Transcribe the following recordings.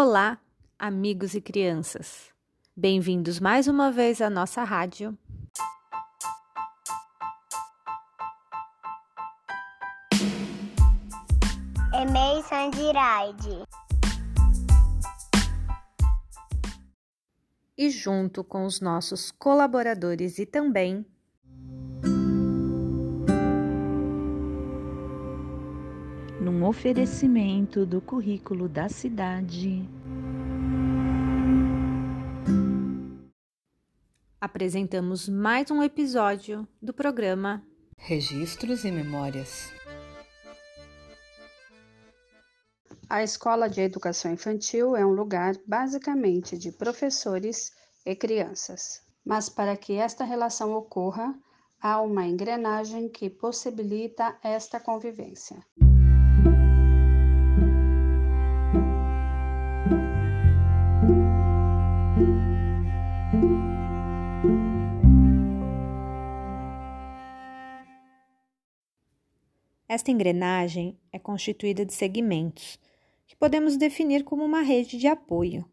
Olá, amigos e crianças. Bem-vindos mais uma vez à nossa rádio. Emei Sandiraide. E junto com os nossos colaboradores e também num oferecimento do currículo da cidade. Apresentamos mais um episódio do programa Registros e Memórias. A Escola de Educação Infantil é um lugar basicamente de professores e crianças. Mas para que esta relação ocorra, há uma engrenagem que possibilita esta convivência. Esta engrenagem é constituída de segmentos, que podemos definir como uma rede de apoio.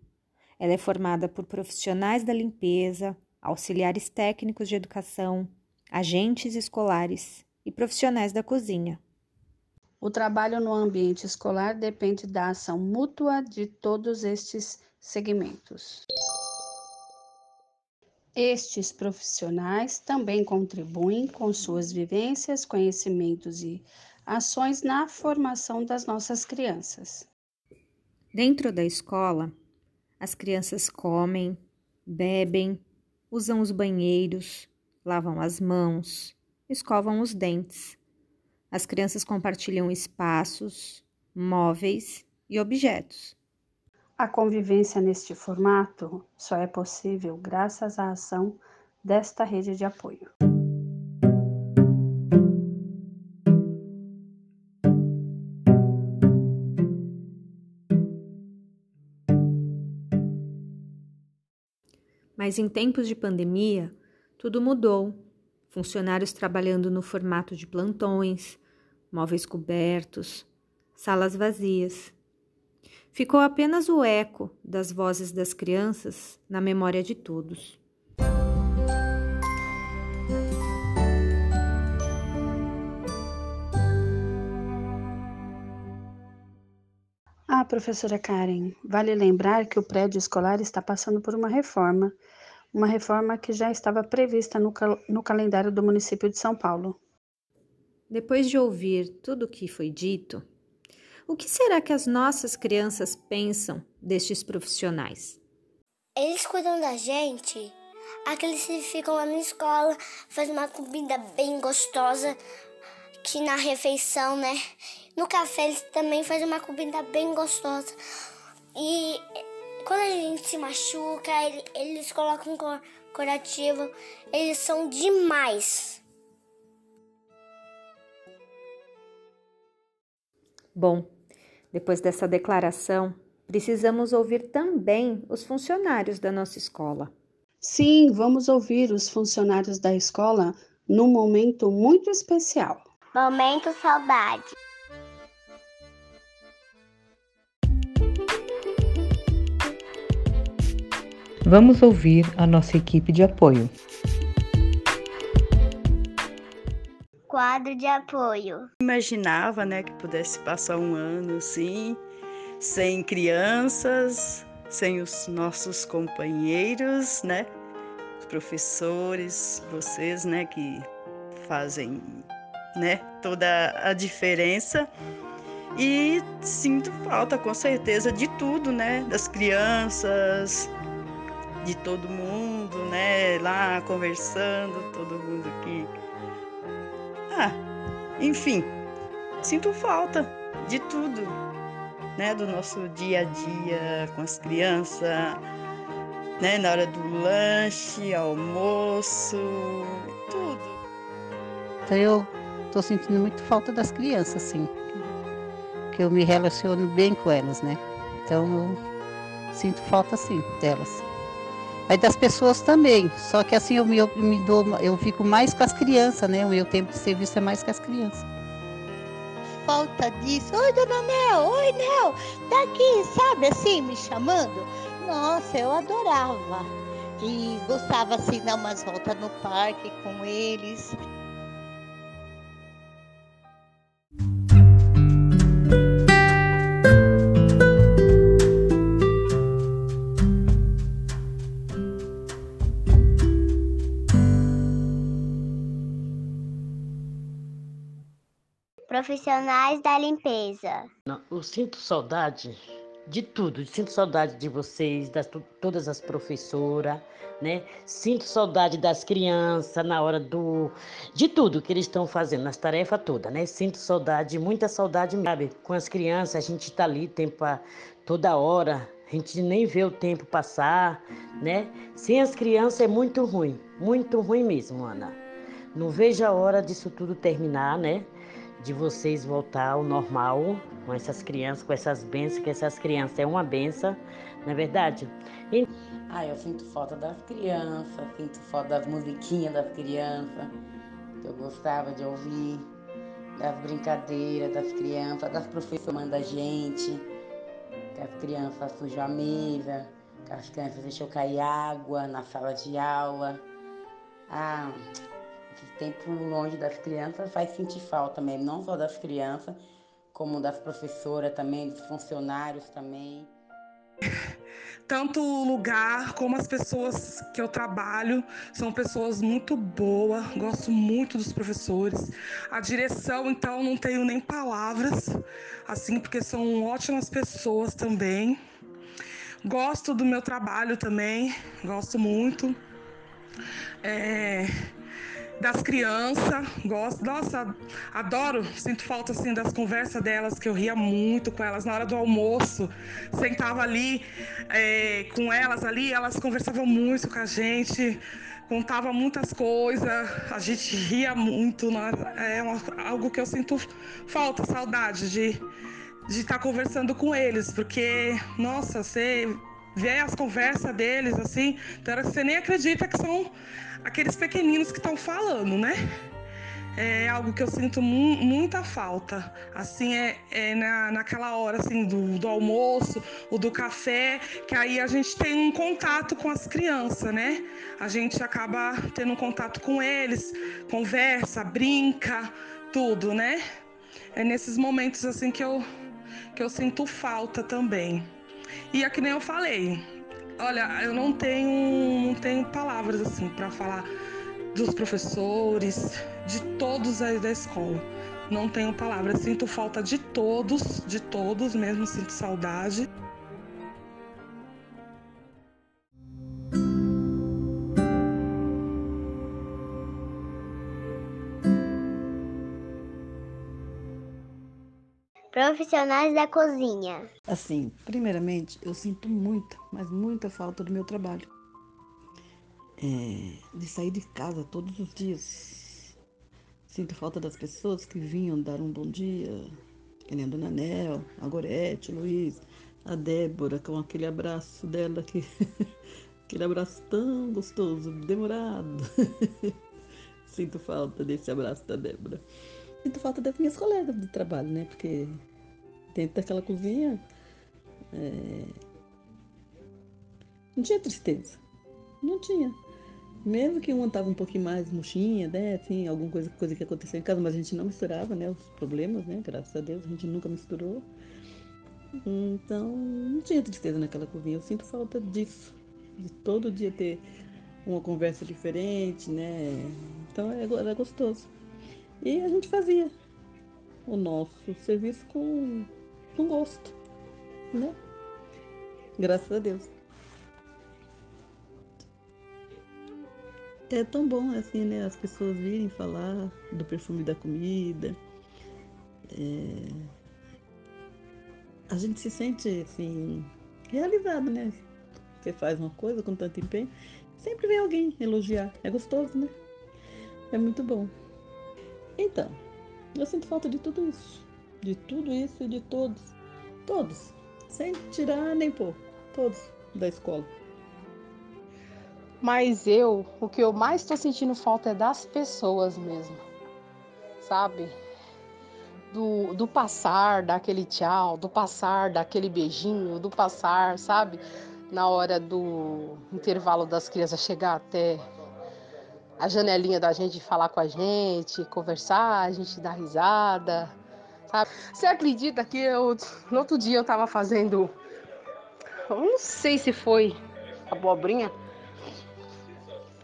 Ela é formada por profissionais da limpeza, auxiliares técnicos de educação, agentes escolares e profissionais da cozinha. O trabalho no ambiente escolar depende da ação mútua de todos estes segmentos. Estes profissionais também contribuem com suas vivências, conhecimentos e ações na formação das nossas crianças. Dentro da escola, as crianças comem, bebem, usam os banheiros, lavam as mãos, escovam os dentes. As crianças compartilham espaços, móveis e objetos. A convivência neste formato só é possível graças à ação desta rede de apoio. Mas em tempos de pandemia, tudo mudou. Funcionários trabalhando no formato de plantões, móveis cobertos, salas vazias. Ficou apenas o eco das vozes das crianças na memória de todos. Ah, professora Karen, vale lembrar que o prédio escolar está passando por uma reforma, uma reforma que já estava prevista no, cal no calendário do município de São Paulo. Depois de ouvir tudo o que foi dito, o que será que as nossas crianças pensam destes profissionais? Eles cuidam da gente. Aqueles que ficam lá na escola, fazem uma comida bem gostosa, que na refeição, né? No café eles também fazem uma comida bem gostosa. E quando a gente se machuca, eles colocam curativo. Eles são demais. Bom, depois dessa declaração, precisamos ouvir também os funcionários da nossa escola. Sim, vamos ouvir os funcionários da escola num momento muito especial. Momento saudade. Vamos ouvir a nossa equipe de apoio. Quadro de apoio. Imaginava, né, que pudesse passar um ano assim, sem crianças, sem os nossos companheiros, né, os professores, vocês, né, que fazem, né, toda a diferença. E sinto falta, com certeza, de tudo, né, das crianças, de todo mundo, né, lá conversando, todo mundo que ah, enfim, sinto falta de tudo, né? Do nosso dia a dia com as crianças, né? Na hora do lanche, almoço, tudo. Então eu tô sentindo muito falta das crianças, assim. Que eu me relaciono bem com elas, né? Então eu sinto falta, sim, delas. Aí das pessoas também. Só que assim eu eu me dou, eu fico mais com as crianças, né? O meu tempo de serviço é mais com as crianças. falta disso. Oi, dona Nel, oi, Nel, tá aqui, sabe assim, me chamando? Nossa, eu adorava. E gostava assim, dar umas voltas no parque com eles. Profissionais da limpeza. Eu sinto saudade de tudo. Sinto saudade de vocês, das todas as professoras, né? Sinto saudade das crianças na hora do de tudo que eles estão fazendo, nas tarefas todas, né? Sinto saudade, muita saudade, sabe? Com as crianças, a gente tá ali tempo a, toda hora, a gente nem vê o tempo passar, né? Sem as crianças é muito ruim, muito ruim mesmo, Ana. Não vejo a hora disso tudo terminar, né? De vocês voltar ao normal com essas crianças, com essas bênçãos, que essas crianças é uma benção, não é verdade? E... Ah, eu sinto falta das crianças, sinto falta das musiquinhas das crianças, que eu gostava de ouvir, das brincadeiras das crianças, das professoras da gente, que as crianças sujam a mesa, que as crianças deixam cair água na sala de aula. Ah, esse tempo longe das crianças faz sentir falta mesmo, não só das crianças, como das professoras também, dos funcionários também. Tanto o lugar como as pessoas que eu trabalho são pessoas muito boas, gosto muito dos professores. A direção, então, não tenho nem palavras, assim, porque são ótimas pessoas também. Gosto do meu trabalho também, gosto muito. É, das crianças, gosto, nossa, adoro, sinto falta assim das conversas delas, que eu ria muito com elas na hora do almoço, sentava ali é, com elas ali, elas conversavam muito com a gente, contava muitas coisas, a gente ria muito, né? é uma, algo que eu sinto falta, saudade de de estar tá conversando com eles, porque nossa, você vê as conversas deles assim, então você nem acredita que são aqueles pequeninos que estão falando, né? É algo que eu sinto mu muita falta. Assim, é, é na, naquela hora assim, do, do almoço, ou do café, que aí a gente tem um contato com as crianças, né? A gente acaba tendo um contato com eles, conversa, brinca, tudo, né? É nesses momentos assim que eu, que eu sinto falta também. E é que nem eu falei, Olha, eu não tenho, não tenho palavras assim para falar dos professores, de todos aí da escola. Não tenho palavras, sinto falta de todos, de todos mesmo, sinto saudade. Profissionais da cozinha. Assim, primeiramente, eu sinto muita, mas muita falta do meu trabalho. É, de sair de casa todos os dias. Sinto falta das pessoas que vinham dar um bom dia, que nem a Dona Nel, a Gorete, o Luiz, a Débora, com aquele abraço dela que. aquele abraço tão gostoso, demorado. Sinto falta desse abraço da Débora. Sinto falta das minhas colegas de trabalho, né? Porque dentro daquela cozinha é... não tinha tristeza. Não tinha. Mesmo que uma tava um pouquinho mais murchinha, né? Assim, alguma coisa, coisa que aconteceu em casa, mas a gente não misturava, né? Os problemas, né? Graças a Deus, a gente nunca misturou. Então, não tinha tristeza naquela cozinha. Eu sinto falta disso. De todo dia ter uma conversa diferente, né? Então era gostoso. E a gente fazia o nosso serviço com, com gosto, né? Graças a Deus. É tão bom assim, né? As pessoas virem falar do perfume da comida. É... A gente se sente assim, realizado, né? Você faz uma coisa com tanto empenho, sempre vem alguém elogiar. É gostoso, né? É muito bom. Então, eu sinto falta de tudo isso. De tudo isso e de todos. Todos. Sem tirar nem pôr. Todos da escola. Mas eu, o que eu mais estou sentindo falta é das pessoas mesmo. Sabe? do, do passar, daquele tchau, do passar, daquele beijinho, do passar, sabe? Na hora do intervalo das crianças chegar até a janelinha da gente falar com a gente, conversar, a gente dar risada, sabe? Você acredita que eu, no outro dia eu tava fazendo, eu não sei se foi abobrinha,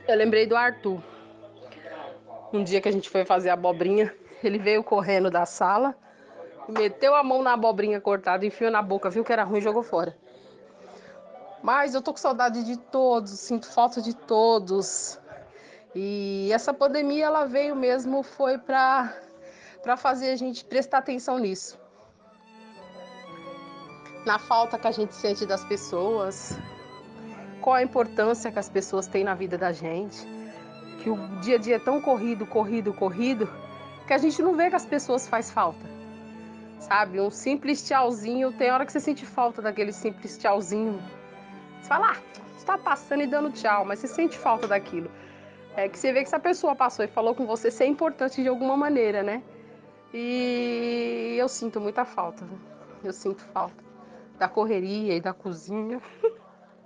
eu lembrei do Arthur. Um dia que a gente foi fazer abobrinha, ele veio correndo da sala, meteu a mão na abobrinha cortada, enfiou na boca, viu que era ruim e jogou fora. Mas eu tô com saudade de todos, sinto falta de todos. E essa pandemia ela veio mesmo foi para para fazer a gente prestar atenção nisso. Na falta que a gente sente das pessoas, qual a importância que as pessoas têm na vida da gente, que o dia a dia é tão corrido, corrido, corrido, que a gente não vê que as pessoas faz falta. Sabe? Um simples tchauzinho, tem hora que você sente falta daquele simples tchauzinho. Você fala, ah, está passando e dando tchau, mas você sente falta daquilo. É que você vê que essa pessoa passou e falou com você, isso é importante de alguma maneira, né? E eu sinto muita falta. Eu sinto falta da correria e da cozinha.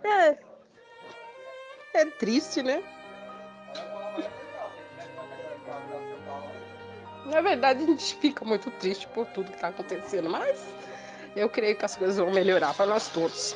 É. É triste, né? Na verdade, a gente fica muito triste por tudo que está acontecendo, mas eu creio que as coisas vão melhorar para nós todos.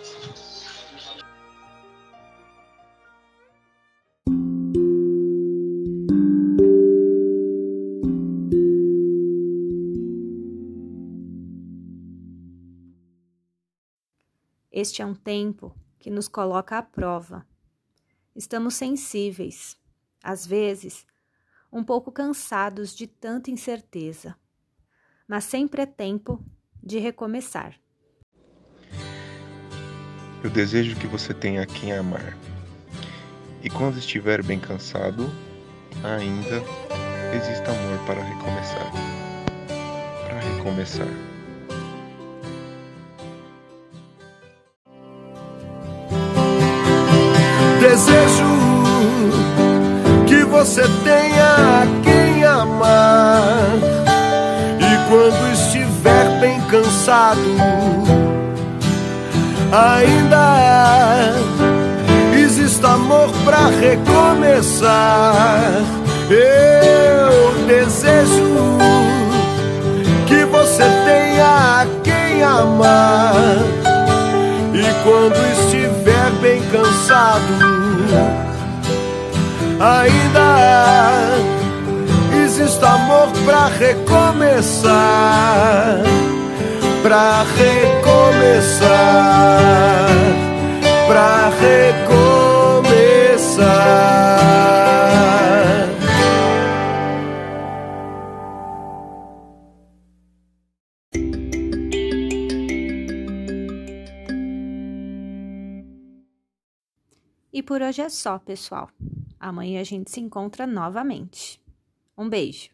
Este é um tempo que nos coloca à prova. Estamos sensíveis, às vezes, um pouco cansados de tanta incerteza, mas sempre é tempo de recomeçar. Eu desejo que você tenha quem amar. E quando estiver bem cansado, ainda exista amor para recomeçar. Para recomeçar. Você tenha quem amar. E quando estiver bem cansado, ainda exista amor para recomeçar. Recomeçar, para recomeçar, para recomeçar. E por hoje é só, pessoal. Amanhã a gente se encontra novamente. Um beijo!